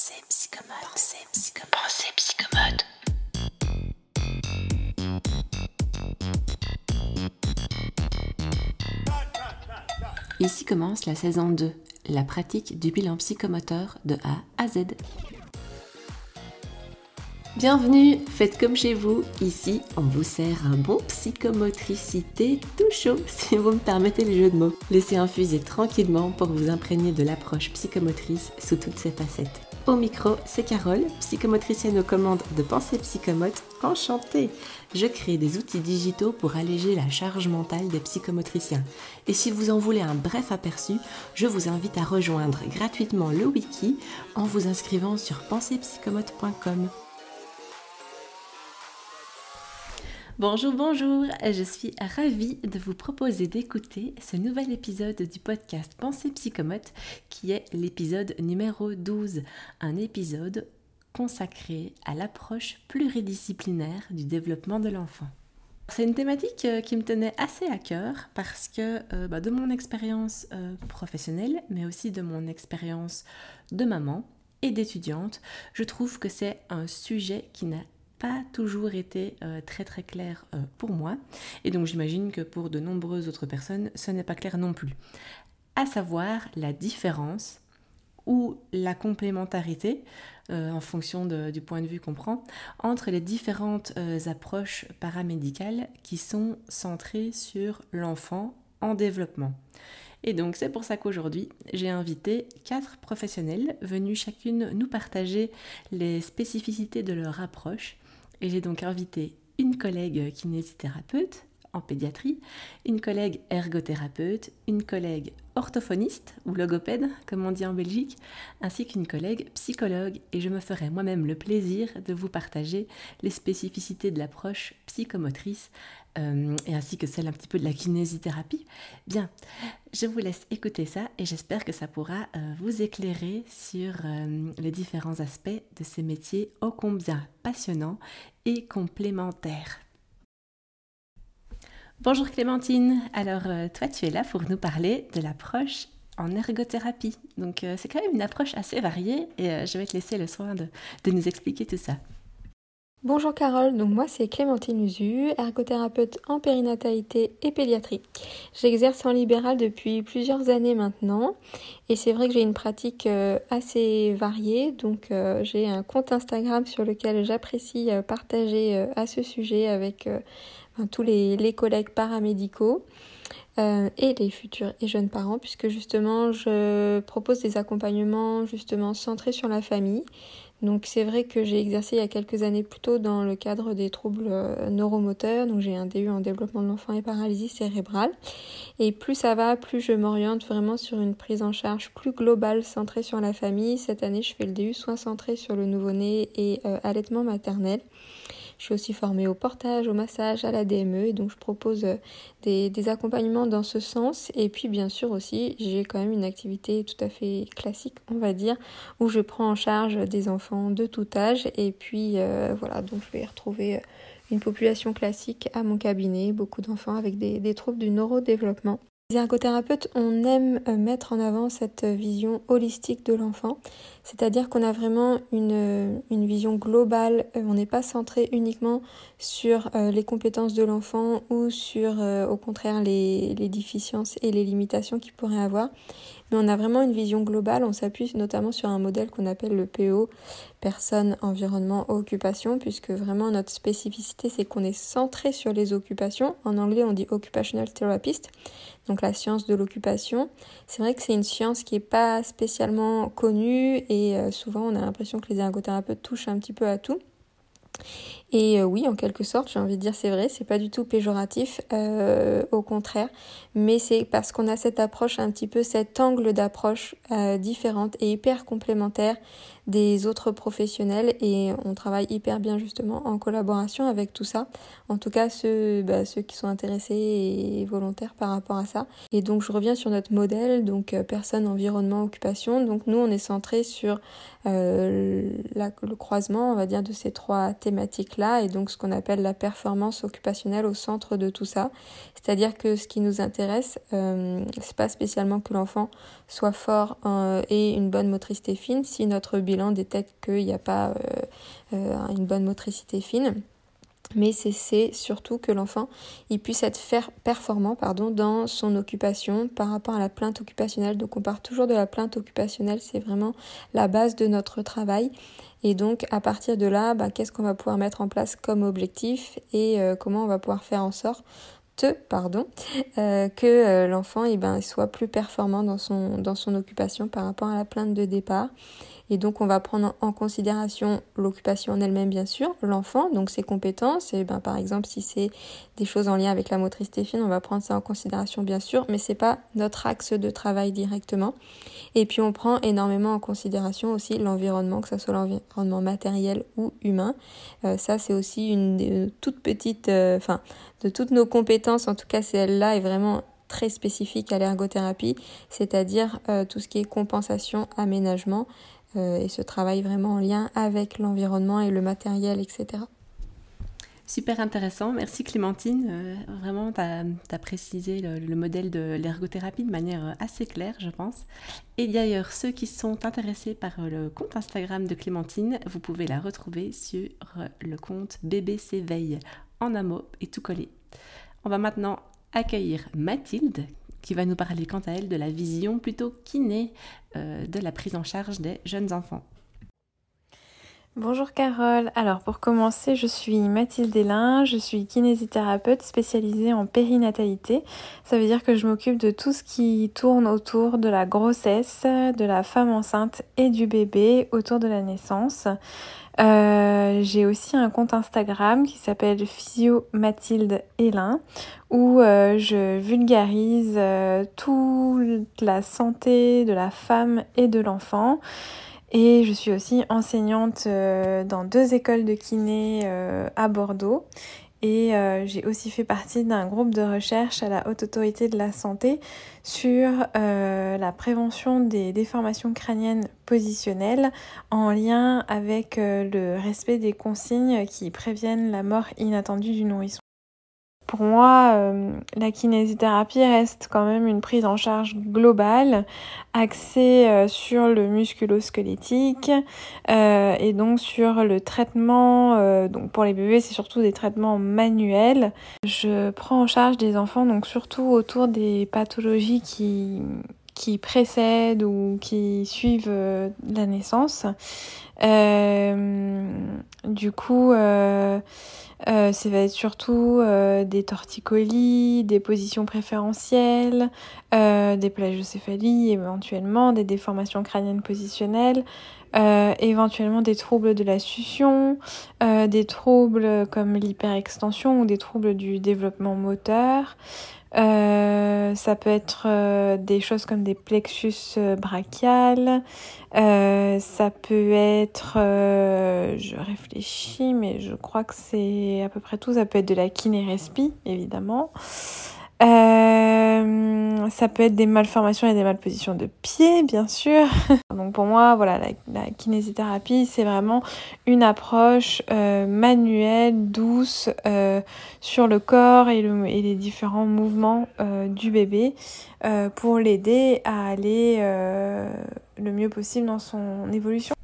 Pensée psychomote. Pensée psychomote. Pensée psychomote. Ici commence la saison 2, la pratique du bilan psychomoteur de A à Z. Bienvenue, faites comme chez vous. Ici, on vous sert un bon psychomotricité tout chaud, si vous me permettez le jeu de mots. Laissez infuser tranquillement pour vous imprégner de l'approche psychomotrice sous toutes ses facettes. Au micro, c'est Carole, psychomotricienne aux commandes de Pensée Psychomote. Enchantée Je crée des outils digitaux pour alléger la charge mentale des psychomotriciens. Et si vous en voulez un bref aperçu, je vous invite à rejoindre gratuitement le wiki en vous inscrivant sur pensepsychomote.com. Bonjour, bonjour, je suis ravie de vous proposer d'écouter ce nouvel épisode du podcast Pensée Psychomote qui est l'épisode numéro 12, un épisode consacré à l'approche pluridisciplinaire du développement de l'enfant. C'est une thématique euh, qui me tenait assez à cœur parce que euh, bah, de mon expérience euh, professionnelle, mais aussi de mon expérience de maman et d'étudiante, je trouve que c'est un sujet qui n'a pas toujours été euh, très très clair euh, pour moi. Et donc j'imagine que pour de nombreuses autres personnes, ce n'est pas clair non plus. À savoir la différence ou la complémentarité, euh, en fonction du point de vue qu'on prend, entre les différentes approches paramédicales qui sont centrées sur l'enfant en développement. Et donc c'est pour ça qu'aujourd'hui, j'ai invité quatre professionnels venus chacune nous partager les spécificités de leur approche et j'ai donc invité une collègue kinésithérapeute en pédiatrie, une collègue ergothérapeute, une collègue orthophoniste ou logopède, comme on dit en Belgique, ainsi qu'une collègue psychologue. Et je me ferai moi-même le plaisir de vous partager les spécificités de l'approche psychomotrice euh, et ainsi que celle un petit peu de la kinésithérapie. Bien, je vous laisse écouter ça et j'espère que ça pourra euh, vous éclairer sur euh, les différents aspects de ces métiers ô combien passionnants et complémentaires. Bonjour Clémentine, alors toi tu es là pour nous parler de l'approche en ergothérapie. Donc c'est quand même une approche assez variée et je vais te laisser le soin de nous expliquer tout ça. Bonjour Carole, donc moi c'est Clémentine Usu, ergothérapeute en périnatalité et pédiatrie. J'exerce en libéral depuis plusieurs années maintenant et c'est vrai que j'ai une pratique euh, assez variée, donc euh, j'ai un compte Instagram sur lequel j'apprécie euh, partager à ce sujet avec tous les, les, collègues paramédicaux. et les futurs et jeunes parents puisque justement je propose des accompagnements justement centrés sur la famille donc c'est vrai que j'ai exercé il y a quelques années plutôt dans le cadre des troubles euh, neuromoteurs. Donc j'ai un DU en développement de l'enfant et paralysie cérébrale. Et plus ça va, plus je m'oriente vraiment sur une prise en charge plus globale centrée sur la famille. Cette année, je fais le DU soins centrés sur le nouveau-né et euh, allaitement maternel. Je suis aussi formée au portage, au massage, à la DME et donc je propose euh, des, accompagnements dans ce sens. Et puis bien sûr aussi, j'ai quand même une activité tout à fait classique, on va dire, où je prends en charge des enfants de tout âge. Et puis euh, voilà, donc je vais retrouver euh, une population classique à mon cabinet, beaucoup d'enfants avec des, troubles du neurodéveloppement. Les ergothérapeutes, on aime mettre en avant cette vision holistique de l'enfant, c'est-à-dire qu'on a vraiment une, euh, une vision globale, euh, on n'est pas centré uniquement sur les compétences de l'enfant ou sur au contraire les, les déficiences et les limitations qu'il pourrait avoir, mais on a vraiment une vision globale, on s'appuie notamment sur un modèle qu'on appelle le PO, personne, environnement, occupation, puisque vraiment notre spécificité c'est qu'on est centré sur les occupations, en anglais on dit occupational therapist, donc la science de l'occupation. C'est vrai que c'est une science qui n'est pas spécialement connue et euh, souvent on a l'impression que les ergothérapeutes touchent un petit peu à tout. Et euh, oui, en quelque sorte, j'ai envie de dire c'est vrai, c'est pas du tout péjoratif, euh, au contraire, mais c'est parce qu'on a cette approche un petit peu, cet angle d'approche différente et hyper complémentaire des autres professionnels et on travaille hyper bien justement en collaboration avec tout ça. En tout cas, ceux, bah, ceux qui sont intéressés et volontaires par rapport à ça. Et donc, je reviens sur notre modèle, donc personne, environnement, occupation. Donc, nous, on est centré sur la, le croisement, on va dire, de ces trois thématique-là et donc ce qu'on appelle la performance occupationnelle au centre de tout ça. C'est-à-dire que ce qui nous intéresse, euh, c'est pas spécialement que l'enfant soit fort et une bonne motricité fine. Si notre bilan détecte qu'il n'y a pas une bonne motricité fine, mais c'est surtout que l'enfant il puisse être performant pardon, dans son occupation par rapport à la plainte occupationnelle. Donc on part toujours de la plainte occupationnelle, c'est vraiment la base de notre travail. Et donc à partir de là, bah, qu'est-ce qu'on va pouvoir mettre en place comme objectif et euh, comment on va pouvoir faire en sorte pardon, euh, que euh, l'enfant eh ben, soit plus performant dans son, dans son occupation par rapport à la plainte de départ. Et donc on va prendre en considération l'occupation en elle-même bien sûr, l'enfant, donc ses compétences. Et ben par exemple si c'est des choses en lien avec la motricité fine, on va prendre ça en considération bien sûr, mais c'est pas notre axe de travail directement. Et puis on prend énormément en considération aussi l'environnement, que ce soit l'environnement matériel ou humain. Euh, ça c'est aussi une des toutes petites, euh, enfin de toutes nos compétences, en tout cas celle-là est vraiment très spécifique à l'ergothérapie, c'est-à-dire euh, tout ce qui est compensation, aménagement. Euh, et ce travail vraiment en lien avec l'environnement et le matériel, etc. Super intéressant, merci Clémentine. Euh, vraiment, tu as, précisé le, modèle de l'ergothérapie de manière assez claire, je pense. Et d'ailleurs, ceux qui sont intéressés par le compte Instagram de Clémentine, vous pouvez la retrouver sur le compte BBC Veille en un mot et tout collé. On va maintenant accueillir Mathilde qui va nous parler quant à elle de la vision plutôt kiné euh, de la prise en charge des jeunes enfants. Bonjour Carole. Alors pour commencer, je suis Mathilde Hélin, je suis kinésithérapeute spécialisée en périnatalité. Ça veut dire que je m'occupe de tout ce qui tourne autour de la grossesse, de la femme enceinte et du bébé autour de la naissance. Euh, j'ai aussi un compte Instagram qui s'appelle Physio Mathilde Hélin où euh, je vulgarise euh, toute la santé de la femme et de l'enfant. Et je suis aussi enseignante dans deux écoles de kiné à Bordeaux. Et j'ai aussi fait partie d'un groupe de recherche à la Haute Autorité de la Santé sur la prévention des déformations crâniennes positionnelles en lien avec le respect des consignes qui préviennent la mort inattendue du nourrisson pour moi, euh, la kinésithérapie reste quand même une prise en charge globale, axée euh, sur le musculo-squelettique euh, et donc sur le traitement. donc pour les bébés, c'est surtout des traitements manuels. Je prends en charge des enfants donc surtout autour des pathologies qui qui précèdent ou qui suivent la naissance. du coup, euh, ça va être surtout euh, des torticolis, des positions préférentielles, euh, des plagiocéphalies éventuellement, des déformations crâniennes positionnelles, euh, éventuellement des troubles de la succion, des troubles comme l'hyperextension ou des troubles du développement moteur. Euh, ça peut être euh, des choses comme des plexus euh, brachiales. ça peut être, je réfléchis, mais je crois que c'est à peu près tout. Ça peut être de la kinérespi, évidemment. Euh, ça peut être des malformations et des malpositions de pied, bien sûr. Donc pour moi, voilà, la, kinésithérapie, c'est vraiment une approche euh, manuelle, douce euh, sur le corps et, et, les différents mouvements du bébé pour l'aider à aller le mieux possible dans son évolution.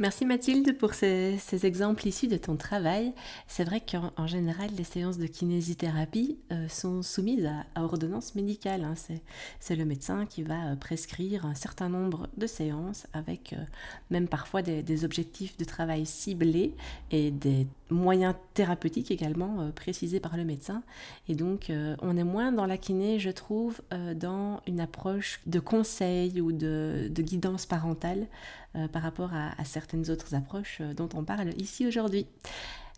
Merci Mathilde pour ces, exemples issus de ton travail. C'est vrai qu'en général, les séances de kinésithérapie euh, sont soumises à, ordonnance médicale. Hein. C'est le médecin qui va euh, prescrire un certain nombre de séances avec euh, même parfois des, objectifs de travail ciblés et des moyens thérapeutiques également précisés par le médecin. Et donc, on est moins dans la kiné, je trouve, dans une approche de conseil ou de, de guidance parentale euh, par rapport à, certaines autres approches euh, dont on parle ici aujourd'hui.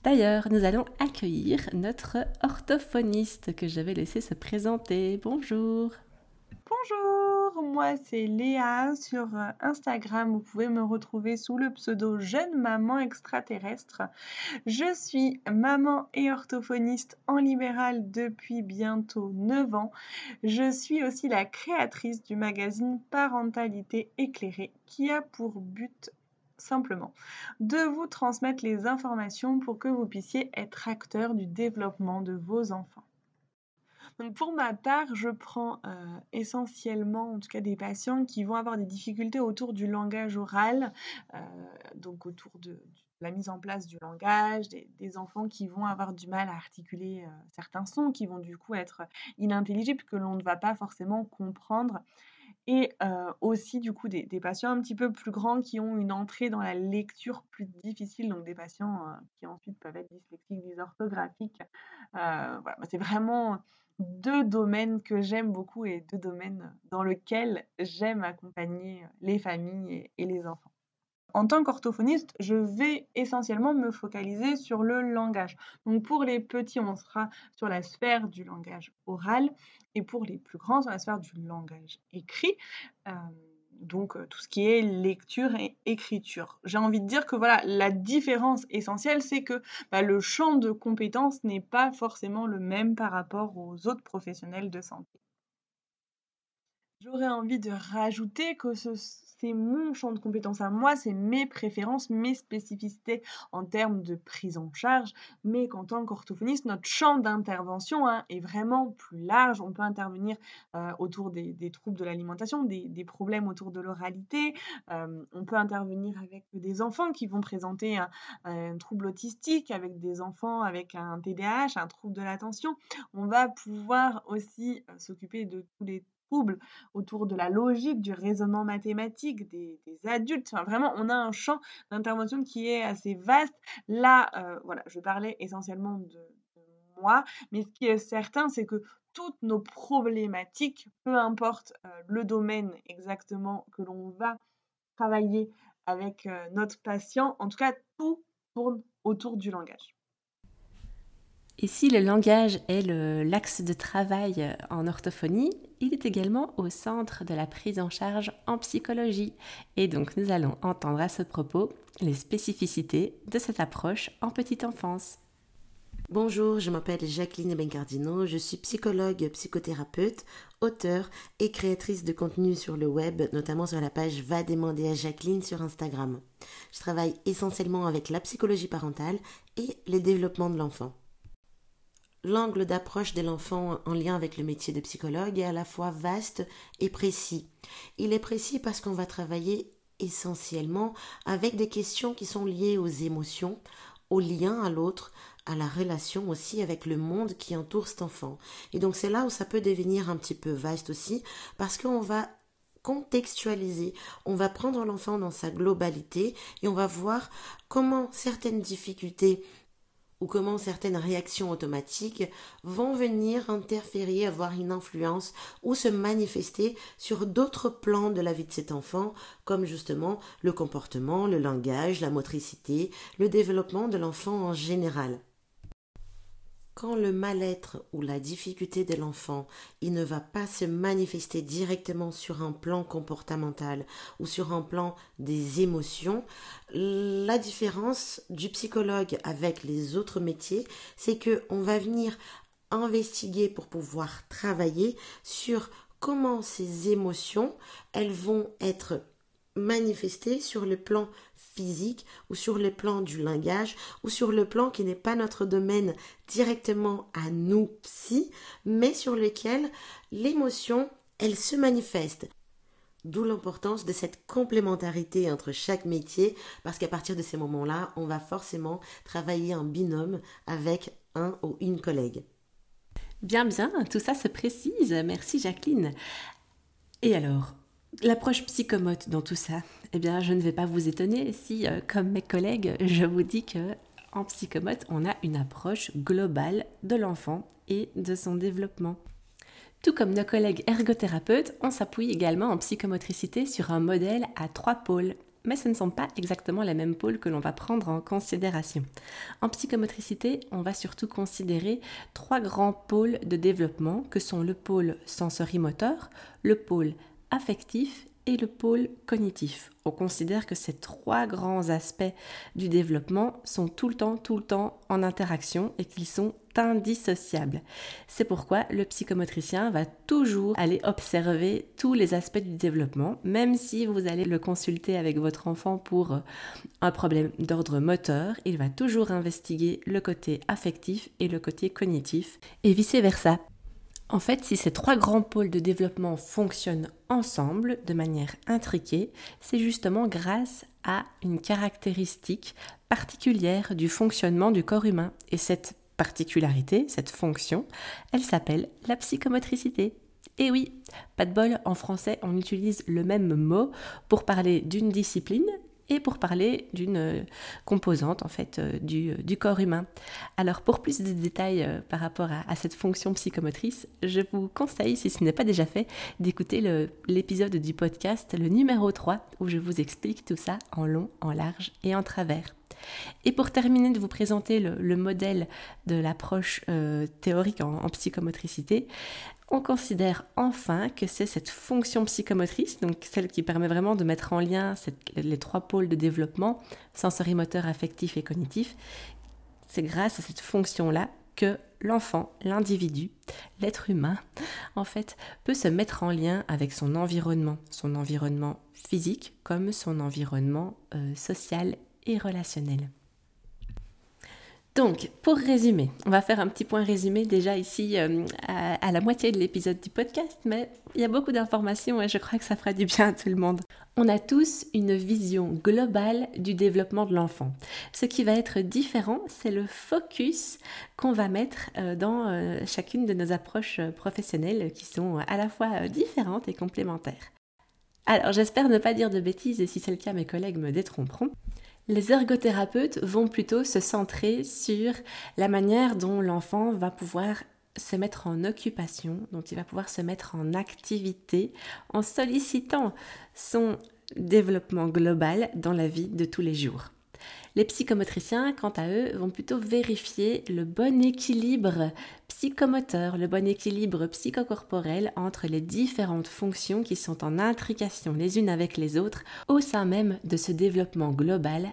D'ailleurs, nous allons accueillir notre orthophoniste que j'avais laissé se présenter. Bonjour. Bonjour, moi c'est Léa sur euh, Instagram. Vous pouvez me retrouver sous le pseudo Jeune Maman Extraterrestre. Je suis maman et orthophoniste en libéral depuis bientôt 9 ans. Je suis aussi la créatrice du magazine Parentalité éclairée qui a pour but simplement de vous transmettre les informations pour que vous puissiez être acteur du développement de vos enfants. Donc pour ma part, je prends euh, essentiellement, en tout cas, des patients qui vont avoir des difficultés autour du langage oral, euh, donc autour de, la mise en place du langage, des, enfants qui vont avoir du mal à articuler euh, certains sons, qui vont du coup être inintelligibles, que l'on ne va pas forcément comprendre. Et aussi du coup des, patients un petit peu plus grands qui ont une entrée dans la lecture plus difficile, donc des patients qui ensuite peuvent être dyslexiques, dysorthographiques. voilà, c'est vraiment deux domaines que j'aime beaucoup et deux domaines dans lesquels j'aime accompagner les familles et, les enfants. En tant qu'orthophoniste, je vais essentiellement me focaliser sur le langage. Donc pour les petits, on sera sur la sphère du langage oral et pour les plus grands, sur la sphère du langage écrit. Euh, donc tout ce qui est lecture et écriture. J'ai envie de dire que voilà, la différence essentielle, c'est que bah, le champ de compétences n'est pas forcément le même par rapport aux autres professionnels de santé. J'aurais envie de rajouter que ce, c'est mon champ de compétences à moi, c'est mes préférences, mes spécificités en termes de prise en charge, mais qu'en tant qu'orthophoniste, notre champ d'intervention hein, est vraiment plus large. On peut intervenir euh, autour des, troubles de l'alimentation, des, problèmes autour de l'oralité, euh, on peut intervenir avec des enfants qui vont présenter un, un trouble autistique, avec des enfants avec un TDAH, un trouble de l'attention. On va pouvoir aussi euh, s'occuper de tous les autour de la logique, du raisonnement mathématique des, adultes. Enfin, vraiment, on a un champ d'intervention qui est assez vaste. Là, euh, voilà, je parlais essentiellement de, moi, mais ce qui est certain, c'est que toutes nos problématiques, peu importe euh, le domaine exactement que l'on va travailler avec euh, notre patient, en tout cas, tout tourne autour du langage. Et si le langage est l'axe de travail en orthophonie, il est également au centre de la prise en charge en psychologie. Et donc nous allons entendre à ce propos les spécificités de cette approche en petite enfance. Bonjour, je m'appelle Jacqueline Bencardino, je suis psychologue, psychothérapeute, auteure et créatrice de contenu sur le web, notamment sur la page Va demander à Jacqueline sur Instagram. Je travaille essentiellement avec la psychologie parentale et les développements de l'enfant l'angle d'approche de l'enfant en lien avec le métier de psychologue est à la fois vaste et précis. Il est précis parce qu'on va travailler essentiellement avec des questions qui sont liées aux émotions, au lien à l'autre, à la relation aussi avec le monde qui entoure cet enfant. Et donc c'est là où ça peut devenir un petit peu vaste aussi parce qu'on va contextualiser, on va prendre l'enfant dans sa globalité et on va voir comment certaines difficultés ou comment certaines réactions automatiques vont venir interférer, avoir une influence ou se manifester sur d'autres plans de la vie de cet enfant, comme justement le comportement, le langage, la motricité, le développement de l'enfant en général. Quand le mal-être ou la difficulté de l'enfant, il ne va pas se manifester directement sur un plan comportemental ou sur un plan des émotions, la différence du psychologue avec les autres métiers, c'est que on va venir investiguer pour pouvoir travailler sur comment ces émotions, elles vont être manifester sur le plan physique ou sur le plan du langage ou sur le plan qui n'est pas notre domaine directement à nous psy, mais sur lequel l'émotion, elle se manifeste. D'où l'importance de cette complémentarité entre chaque métier, parce qu'à partir de ces moments-là, on va forcément travailler en binôme avec un ou une collègue. Bien, bien, tout ça se précise. Merci Jacqueline. Et alors, L'approche psychomote dans tout ça, eh bien, je ne vais pas vous étonner si, euh, comme mes collègues, je vous dis que en psychomote, on a une approche globale de l'enfant et de son développement. Tout comme nos collègues ergothérapeutes, on s'appuie également en psychomotricité sur un modèle à trois pôles. Mais ce ne sont pas exactement les mêmes pôles que l'on va prendre en considération. En psychomotricité, on va surtout considérer trois grands pôles de développement que sont le pôle sensorimoteur, le pôle affectif et le pôle cognitif. On considère que ces trois grands aspects du développement sont tout le temps, tout le temps en interaction et qu'ils sont indissociables. C'est pourquoi le psychomotricien va toujours aller observer tous les aspects du développement, même si vous allez le consulter avec votre enfant pour un problème d'ordre moteur, il va toujours investiguer le côté affectif et le côté cognitif et vice-versa. En fait, si ces trois grands pôles de développement fonctionnent ensemble de manière intriquée, c'est justement grâce à une caractéristique particulière du fonctionnement du corps humain. Et cette particularité, cette fonction, elle s'appelle la psychomotricité. Et oui, pas de bol, en français, on utilise le même mot pour parler d'une discipline et pour parler d'une euh, composante en fait euh, du, du, corps humain. Alors pour plus de détails euh, par rapport à, cette fonction psychomotrice, je vous conseille, si ce n'est pas déjà fait, d'écouter l'épisode du podcast, le numéro 3, où je vous explique tout ça en long, en large et en travers. Et pour terminer de vous présenter le, modèle de l'approche théorique en, psychomotricité, on considère enfin que c'est cette fonction psychomotrice, donc celle qui permet vraiment de mettre en lien les trois pôles de développement, sensorimoteur, affectif et cognitif, c'est grâce à cette fonction-là que l'enfant, l'individu, l'être humain, en fait, peut se mettre en lien avec son environnement, son environnement physique comme son environnement euh, social et relationnel. Donc, pour résumer, on va faire un petit point résumé déjà ici euh, à, la moitié de l'épisode du podcast, mais il y a beaucoup d'informations et je crois que ça fera du bien à tout le monde. On a tous une vision globale du développement de l'enfant. Ce qui va être différent, c'est le focus qu'on va mettre euh, dans euh, chacune de nos approches professionnelles qui sont à la fois différentes et complémentaires. Alors, j'espère ne pas dire de bêtises et si c'est le cas, mes collègues me détromperont. Les ergothérapeutes vont plutôt se centrer sur la manière dont l'enfant va pouvoir se mettre en occupation, dont il va pouvoir se mettre en activité en sollicitant son développement global dans la vie de tous les jours. Les psychomotriciens, quant à eux, vont plutôt vérifier le bon équilibre psychomoteur, le bon équilibre psychocorporel entre les différentes fonctions qui sont en intrication les unes avec les autres au sein même de ce développement global.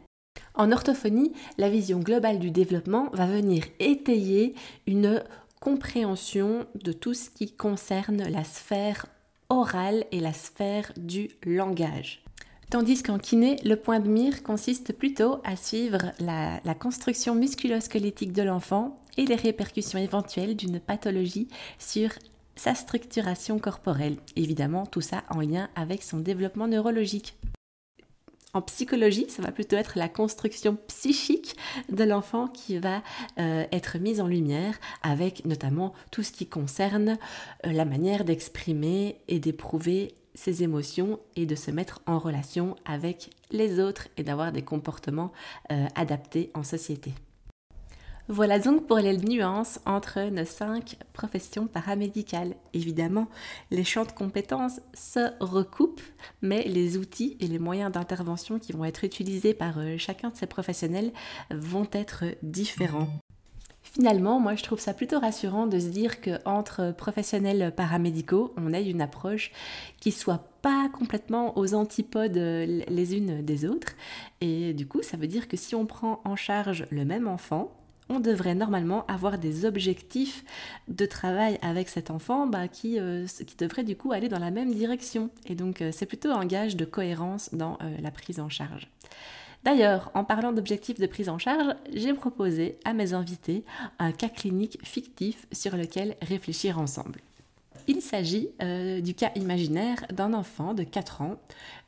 En orthophonie, la vision globale du développement va venir étayer une compréhension de tout ce qui concerne la sphère orale et la sphère du langage. Tandis qu'en kiné, le point de mire consiste plutôt à suivre la, construction musculo-squelettique de l'enfant et les répercussions éventuelles d'une pathologie sur sa structuration corporelle. Évidemment, tout ça en lien avec son développement neurologique. En psychologie, ça va plutôt être la construction psychique de l'enfant qui va euh, être mise en lumière avec notamment tout ce qui concerne euh, la manière d'exprimer et d'éprouver ses émotions et de se mettre en relation avec les autres et d'avoir des comportements euh, adaptés en société. Voilà donc pour les nuances entre nos cinq professions paramédicales. Évidemment, les champs de compétences se recoupent, mais les outils et les moyens d'intervention qui vont être utilisés par euh, chacun de ces professionnels vont être différents. Finalement, moi je trouve ça plutôt rassurant de se dire qu'entre professionnels paramédicaux, on a une approche qui soit pas complètement aux antipodes les unes des autres. Et du coup, ça veut dire que si on prend en charge le même enfant, on devrait normalement avoir des objectifs de travail avec cet enfant bah, qui, euh, devraient du coup aller dans la même direction. Et donc euh, c'est plutôt un gage de cohérence dans euh, la prise en charge. D'ailleurs, en parlant d'objectifs de prise en charge, j'ai proposé à mes invités un cas clinique fictif sur lequel réfléchir ensemble. Il s'agit euh, du cas imaginaire d'un enfant de 4 ans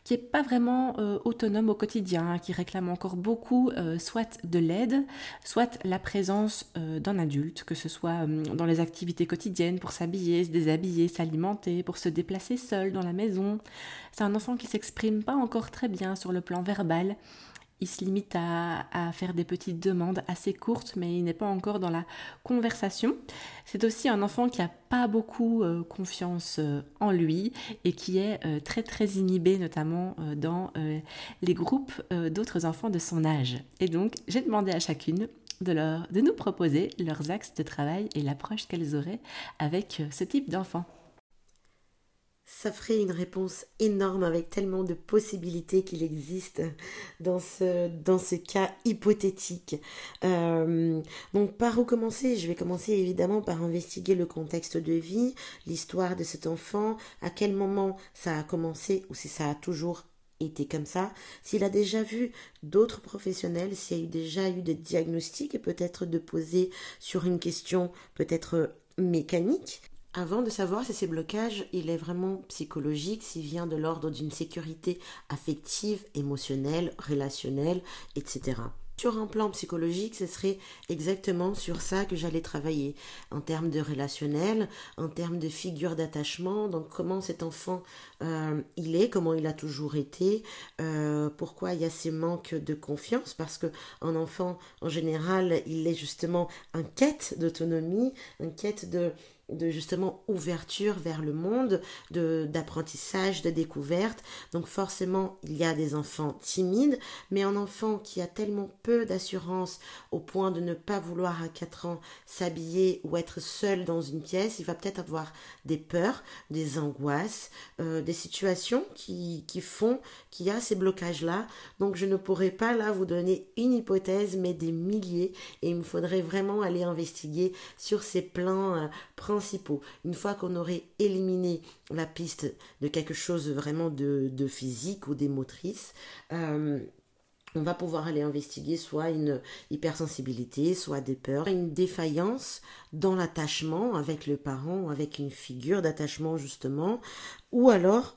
qui n'est pas vraiment euh, autonome au quotidien, qui réclame encore beaucoup euh, soit de l'aide, soit la présence d'un adulte, que ce soit dans les activités quotidiennes pour s'habiller, se déshabiller, s'alimenter, pour se déplacer seul dans la maison. C'est un enfant qui s'exprime pas encore très bien sur le plan verbal il se limite à, faire des petites demandes assez courtes, mais il n'est pas encore dans la conversation. C'est aussi un enfant qui n'a pas beaucoup euh, confiance euh, en lui et qui est euh, très très inhibé, notamment dans les groupes d'autres enfants de son âge. Et donc, j'ai demandé à chacune de, leur, de nous proposer leurs axes de travail et l'approche qu'elles auraient avec ce type d'enfant. Ça ferait une réponse énorme avec tellement de possibilités qu'il existe dans ce, dans ce cas hypothétique. Euh, donc par où commencer? Je vais commencer évidemment par investiguer le contexte de vie, l'histoire de cet enfant, à quel moment ça a commencé ou si ça a toujours été comme ça, s'il a déjà vu d'autres professionnels, s'il a déjà eu des diagnostics et peut-être de poser sur une question peut-être mécanique avant de savoir si ces blocages, il est vraiment psychologique, s'il vient de l'ordre d'une sécurité affective, émotionnelle, relationnelle, etc. Sur un plan psychologique, ce serait exactement sur ça que j'allais travailler, en termes de relationnel, en termes de figure d'attachement, donc comment cet enfant euh, il est, comment il a toujours été, euh, pourquoi il y a ces manques de confiance, parce que un enfant, en général, il est justement en quête d'autonomie, en quête de de justement ouverture vers le monde, de d'apprentissage, de découverte. Donc forcément, il y a des enfants timides, mais un enfant qui a tellement peu d'assurance au point de ne pas vouloir à 4 ans s'habiller ou être seul dans une pièce, il va peut-être avoir des peurs, des angoisses, euh, des situations qui, qui font qu'il y a ces blocages-là. Donc je ne pourrais pas là vous donner une hypothèse, mais des milliers, et il me faudrait vraiment aller investiguer sur ces plans euh, principaux. Une fois qu'on aurait éliminé la piste de quelque chose vraiment de, physique ou des motrices, euh, on va pouvoir aller investiguer soit une hypersensibilité, soit des peurs, une défaillance dans l'attachement avec le parent, avec une figure d'attachement justement, ou alors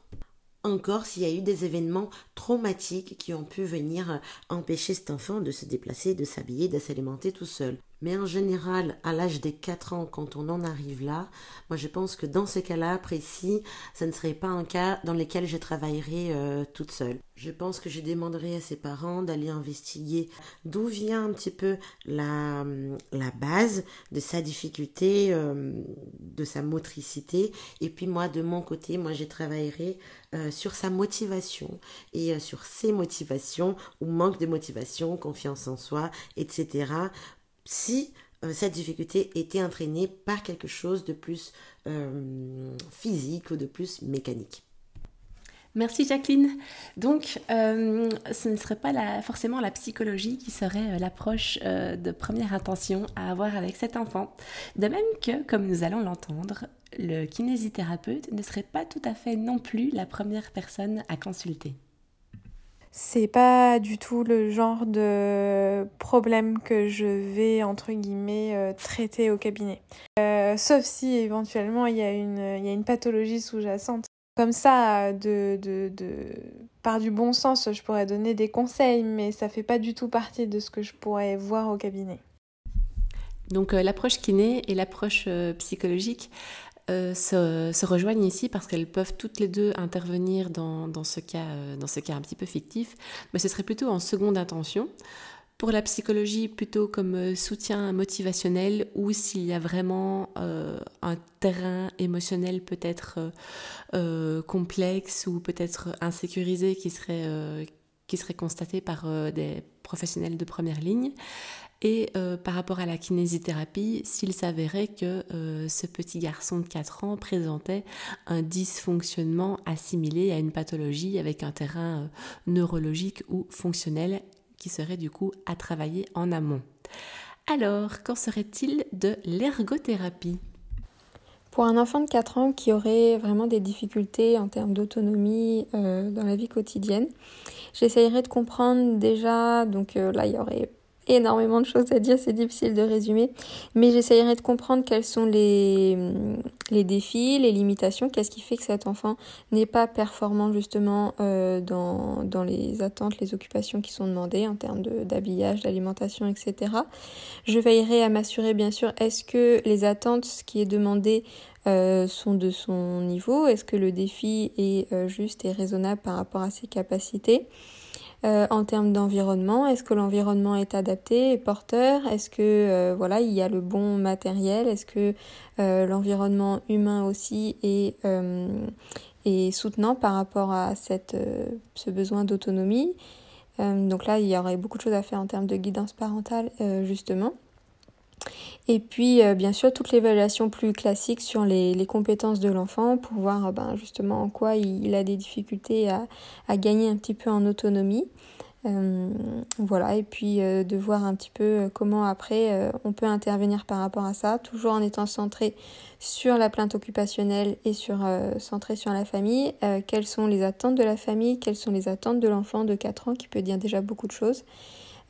encore s'il y a eu des événements traumatiques qui ont pu venir empêcher cet enfant de se déplacer, de s'habiller, de s'alimenter tout seul. Mais en général, à l'âge des 4 ans, quand on en arrive là, moi je pense que dans ce cas-là précis, ça ne serait pas un cas dans lequel je travaillerais euh, toute seule. Je pense que je demanderai à ses parents d'aller investiguer d'où vient un petit peu la, la base de sa difficulté, euh, de sa motricité. Et puis moi, de mon côté, moi je travaillerai euh, sur sa motivation et sur ses motivations ou manque de motivation, confiance en soi, etc si euh, cette difficulté était entraînée par quelque chose de plus euh, physique ou de plus mécanique. Merci Jacqueline. Donc, euh, ce ne serait pas forcément la psychologie qui serait l'approche de première intention à avoir avec cet enfant. De même que, comme nous allons l'entendre, le kinésithérapeute ne serait pas tout à fait non plus la première personne à consulter. C'est pas du tout le genre de problème que je vais, entre guillemets, euh, traiter au cabinet. Euh, sauf si éventuellement il y, a une, y a une pathologie sous-jacente. Comme ça, de, de, de, par du bon sens, je pourrais donner des conseils, mais ça fait pas du tout partie de ce que je pourrais voir au cabinet. Donc euh, l'approche kiné et l'approche psychologique euh, se, rejoignent ici parce qu'elles peuvent toutes les deux intervenir dans, ce cas, euh, dans ce cas un petit peu fictif, mais ce serait plutôt en seconde intention. Pour la psychologie, plutôt comme euh, soutien motivationnel ou s'il y a vraiment un terrain émotionnel peut-être complexe ou peut-être insécurisé qui serait, qui serait constaté par des professionnels de première ligne. Et euh, par rapport à la kinésithérapie, s'il s'avérait que euh, ce petit garçon de 4 ans présentait un dysfonctionnement assimilé à une pathologie avec un terrain euh, neurologique ou fonctionnel qui serait du coup à travailler en amont. Alors, qu'en serait-il de l'ergothérapie? Pour un enfant de 4 ans qui aurait vraiment des difficultés en termes d'autonomie dans la vie quotidienne, j'essayerais de comprendre déjà, donc là il y aurait énormément de choses à dire, c'est difficile de résumer, mais j'essayerai de comprendre quels sont les, les défis, les limitations, qu'est-ce qui fait que cet enfant n'est pas performant justement euh, dans, dans les attentes, les occupations qui sont demandées en termes d'habillage, d'alimentation, etc. Je veillerai à m'assurer bien sûr, est-ce que les attentes, ce qui est demandé, euh, sont de son niveau, est-ce que le défi est euh, juste et raisonnable par rapport à ses capacités? Euh, en termes d'environnement Est-ce que l'environnement est adapté et porteur? Est-ce que euh, voilà il y a le bon matériel? Est-ce que euh, l'environnement humain aussi est, est, soutenant par rapport à cette, ce besoin d'autonomie? Donc là, il y aurait beaucoup de choses à faire en termes de guidance parentale justement. Et puis, bien sûr, toute l'évaluation plus classique sur les, compétences de l'enfant pour voir ben, justement en quoi il, a des difficultés à, à, gagner un petit peu en autonomie. Euh, voilà, et puis euh, de voir un petit peu euh, comment après on peut intervenir par rapport à ça, toujours en étant centré sur la plainte occupationnelle et sur centré sur la famille. quelles sont les attentes de la famille, quelles sont les attentes de l'enfant de 4 ans qui peut dire déjà beaucoup de choses?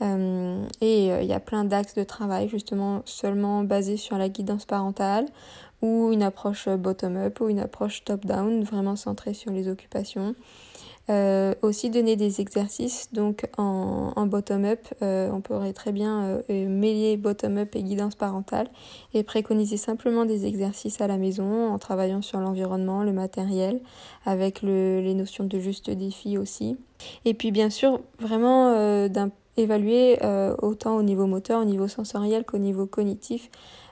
Et il y a plein d'axes de travail justement seulement basés sur la guidance parentale ou une approche bottom-up ou une approche top-down vraiment centrée sur les occupations. Euh, aussi donner des exercices donc en, bottom-up. Euh, on pourrait très bien euh, mêler bottom-up et guidance parentale et préconiser simplement des exercices à la maison en travaillant sur l'environnement, le matériel, avec le, les notions de juste défi aussi. Et puis bien sûr vraiment évaluer autant au niveau moteur, au niveau sensoriel qu'au niveau cognitif.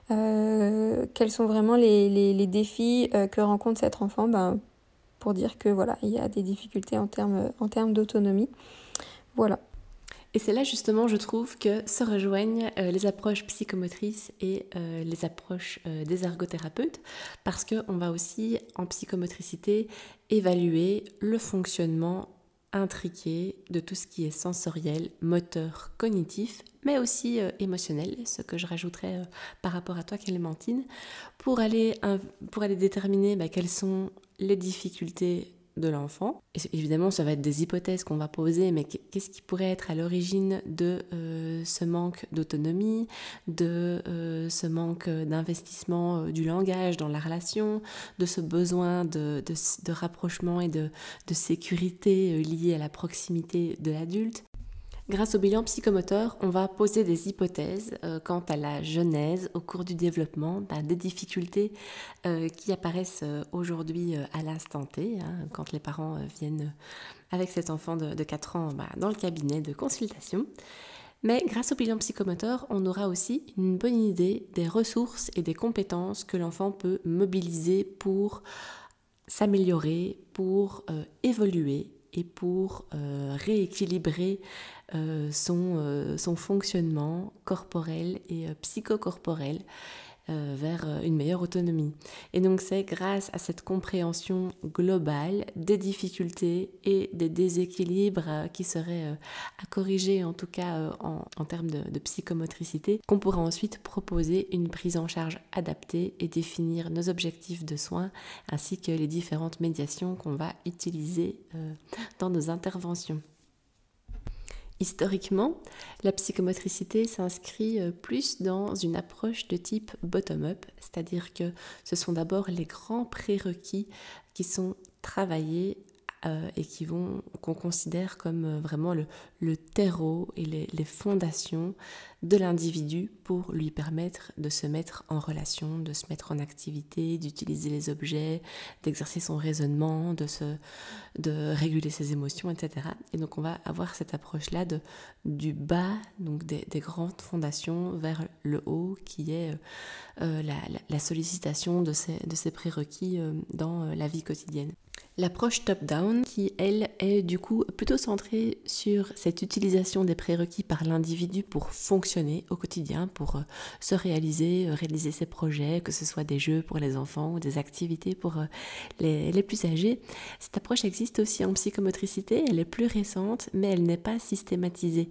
quels sont vraiment les, les, défis que rencontre cet enfant? Ben, pour dire que voilà, il y a des difficultés en termes, en termes d'autonomie. Voilà. Et c'est là justement, je trouve, que se rejoignent euh, les approches psychomotrices et euh, les approches euh, des ergothérapeutes, parce qu'on va aussi, en psychomotricité, évaluer le fonctionnement intriqué de tout ce qui est sensoriel, moteur, cognitif, mais aussi émotionnel, ce que je rajouterais par rapport à toi, Clémentine, pour aller, déterminer bah, quels sont les difficultés de l'enfant. évidemment, ça va être des hypothèses qu'on va poser, mais qu'est-ce qui pourrait être à l'origine de euh, ce manque d'autonomie, de euh, ce manque d'investissement euh, du langage dans la relation, de ce besoin de, rapprochement et de, de sécurité lié à la proximité de l'adulte? Grâce au bilan psychomoteur, on va poser des hypothèses euh, quant à la genèse au cours du développement ben, des difficultés euh, qui apparaissent euh, aujourd'hui à l'instant T, hein, quand les parents viennent avec cet enfant de, 4 ans ben, dans le cabinet de consultation. Mais grâce au bilan psychomoteur, on aura aussi une bonne idée des ressources et des compétences que l'enfant peut mobiliser pour s'améliorer, pour évoluer et pour rééquilibrer son, euh, son, fonctionnement corporel et euh, psychocorporel vers une meilleure autonomie. Et donc c'est grâce à cette compréhension globale des difficultés et des déséquilibres qui seraient à corriger en tout cas en, termes de psychomotricité qu'on pourra ensuite proposer une prise en charge adaptée et définir nos objectifs de soins ainsi que les différentes médiations qu'on va utiliser dans nos interventions. Historiquement, la psychomotricité s'inscrit euh, plus dans une approche de type bottom-up, c'est-à-dire que ce sont d'abord les grands prérequis qui sont travaillés euh, et qui vont qu'on considère comme euh, vraiment le, terreau et les, fondations de l'individu pour lui permettre de se mettre en relation, de se mettre en activité, d'utiliser les objets, d'exercer son raisonnement, de, se, de réguler ses émotions, etc. Et donc on va avoir cette approche-là de, du bas, donc des, grandes fondations, vers le haut, qui est euh, la, sollicitation de ces, de ces prérequis dans la vie quotidienne. L'approche top-down, qui elle est du coup plutôt centrée sur cette utilisation des prérequis par l'individu pour fonctionner au quotidien, pour euh, se réaliser, euh, réaliser ses projets, que ce soit des jeux pour les enfants ou des activités pour euh, les, plus âgés. Cette approche existe aussi en psychomotricité, elle est plus récente, mais elle n'est pas systématisée.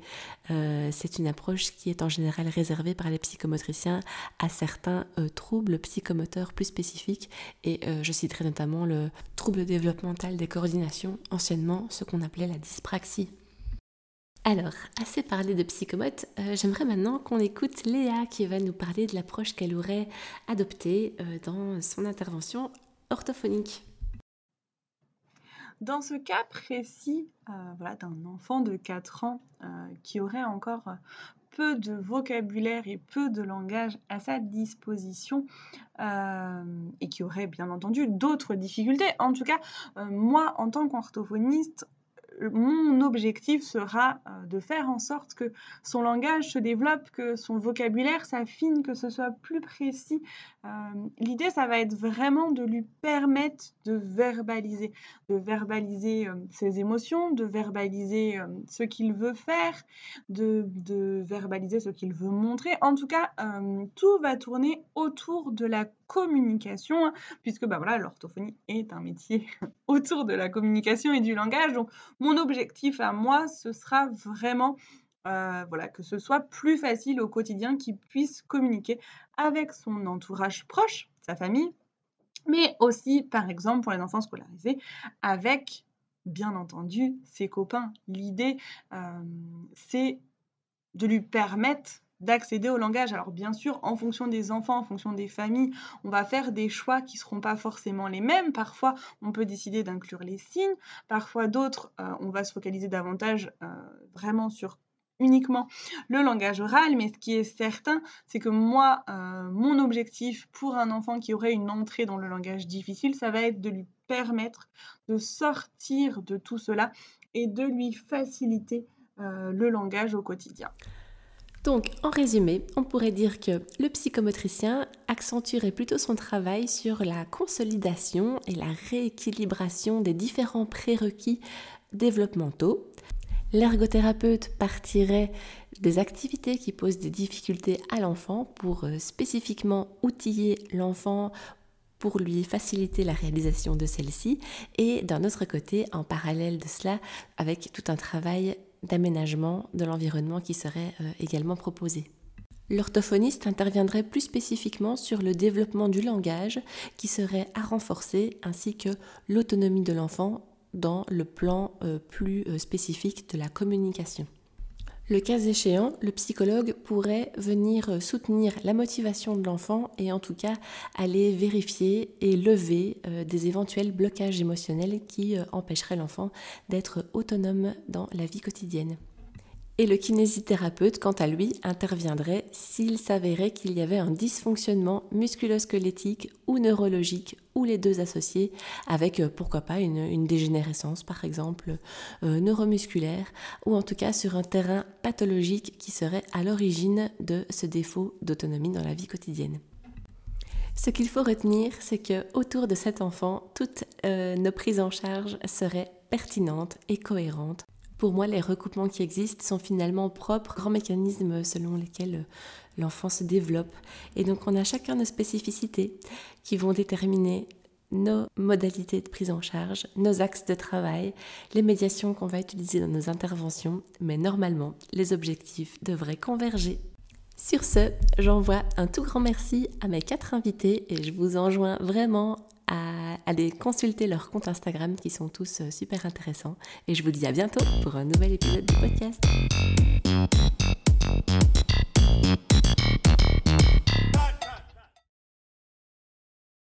C'est une approche qui est en général réservée par les psychomotriciens à certains troubles psychomoteurs plus spécifiques, et je citerai notamment le trouble développement mental des coordinations, anciennement ce qu'on appelait la dyspraxie. Alors, assez parlé de psychomote, euh, j'aimerais maintenant qu'on écoute Léa qui va nous parler de l'approche qu'elle aurait adoptée euh, dans son intervention orthophonique. Dans ce cas précis euh, voilà, d'un enfant de 4 ans qui aurait encore peu de vocabulaire et peu de langage à sa disposition euh, et qui aurait bien entendu d'autres difficultés. En tout cas, euh, moi, en tant qu'orthophoniste, mon objectif sera euh, de faire en sorte que son langage se développe, que son vocabulaire s'affine, que ce soit plus précis. Euh, l'idée, ça va être vraiment de lui permettre de verbaliser, de verbaliser euh, ses émotions, de verbaliser ce qu'il veut faire, de, verbaliser ce qu'il veut montrer. En tout cas, tout va tourner autour de la communication, hein, puisque bah voilà, l'orthophonie est un métier autour de la communication et du langage. Mon objectif à moi, ce sera vraiment euh, voilà, que ce soit plus facile au quotidien qu'il puisse communiquer avec son entourage proche, sa famille, mais aussi, par exemple, pour les enfants scolarisés, avec, bien entendu, ses copains. L'idée, euh, c'est de lui permettre d'accéder au langage. Alors bien sûr, en fonction des enfants, en fonction des familles, on va faire des choix qui ne seront pas forcément les mêmes. Parfois, on peut décider d'inclure les signes. Parfois, d'autres, euh, on va se focaliser davantage euh, vraiment sur uniquement le langage oral, mais ce qui est certain, c'est que moi, euh, mon objectif pour un enfant qui aurait une entrée dans le langage difficile, ça va être de lui permettre de sortir de tout cela et de lui faciliter le langage au quotidien. Donc, en résumé, on pourrait dire que le psychomotricien accentuerait plutôt son travail sur la consolidation et la rééquilibration des différents prérequis développementaux. L'ergothérapeute partirait des activités qui posent des difficultés à l'enfant pour euh, spécifiquement outiller l'enfant pour lui faciliter la réalisation de celle-ci et d'un autre côté, en parallèle de cela, avec tout un travail d'aménagement de l'environnement qui serait euh, également proposé. L'orthophoniste interviendrait plus spécifiquement sur le développement du langage qui serait à renforcer ainsi que l'autonomie de l'enfant dans le plan euh, plus euh, spécifique de la communication. Le cas échéant, le psychologue pourrait venir soutenir la motivation de l'enfant et en tout cas aller vérifier et lever euh, des éventuels blocages émotionnels qui euh, empêcheraient l'enfant d'être autonome dans la vie quotidienne. Et le kinésithérapeute, quant à lui, interviendrait s'il s'avérait qu'il y avait un dysfonctionnement musculosquelettique ou neurologique, ou les deux associés, avec euh, pourquoi pas une, dégénérescence par exemple euh, neuromusculaire, ou en tout cas sur un terrain pathologique qui serait à l'origine de ce défaut d'autonomie dans la vie quotidienne. Ce qu'il faut retenir, c'est que autour de cet enfant, toutes euh, nos prises en charge seraient pertinentes et cohérentes pour moi, les recoupements qui existent sont finalement propres, grands mécanismes selon lesquels euh, l'enfant se développe. Et donc, on a chacun nos spécificités qui vont déterminer nos modalités de prise en charge, nos axes de travail, les médiations qu'on va utiliser dans nos interventions, mais normalement, les objectifs devraient converger. Sur ce, j'envoie un tout grand merci à mes quatre invités et je vous enjoins vraiment à aller consulter leurs comptes Instagram qui sont tous euh, super intéressants. Et je vous dis à bientôt pour un nouvel épisode du podcast.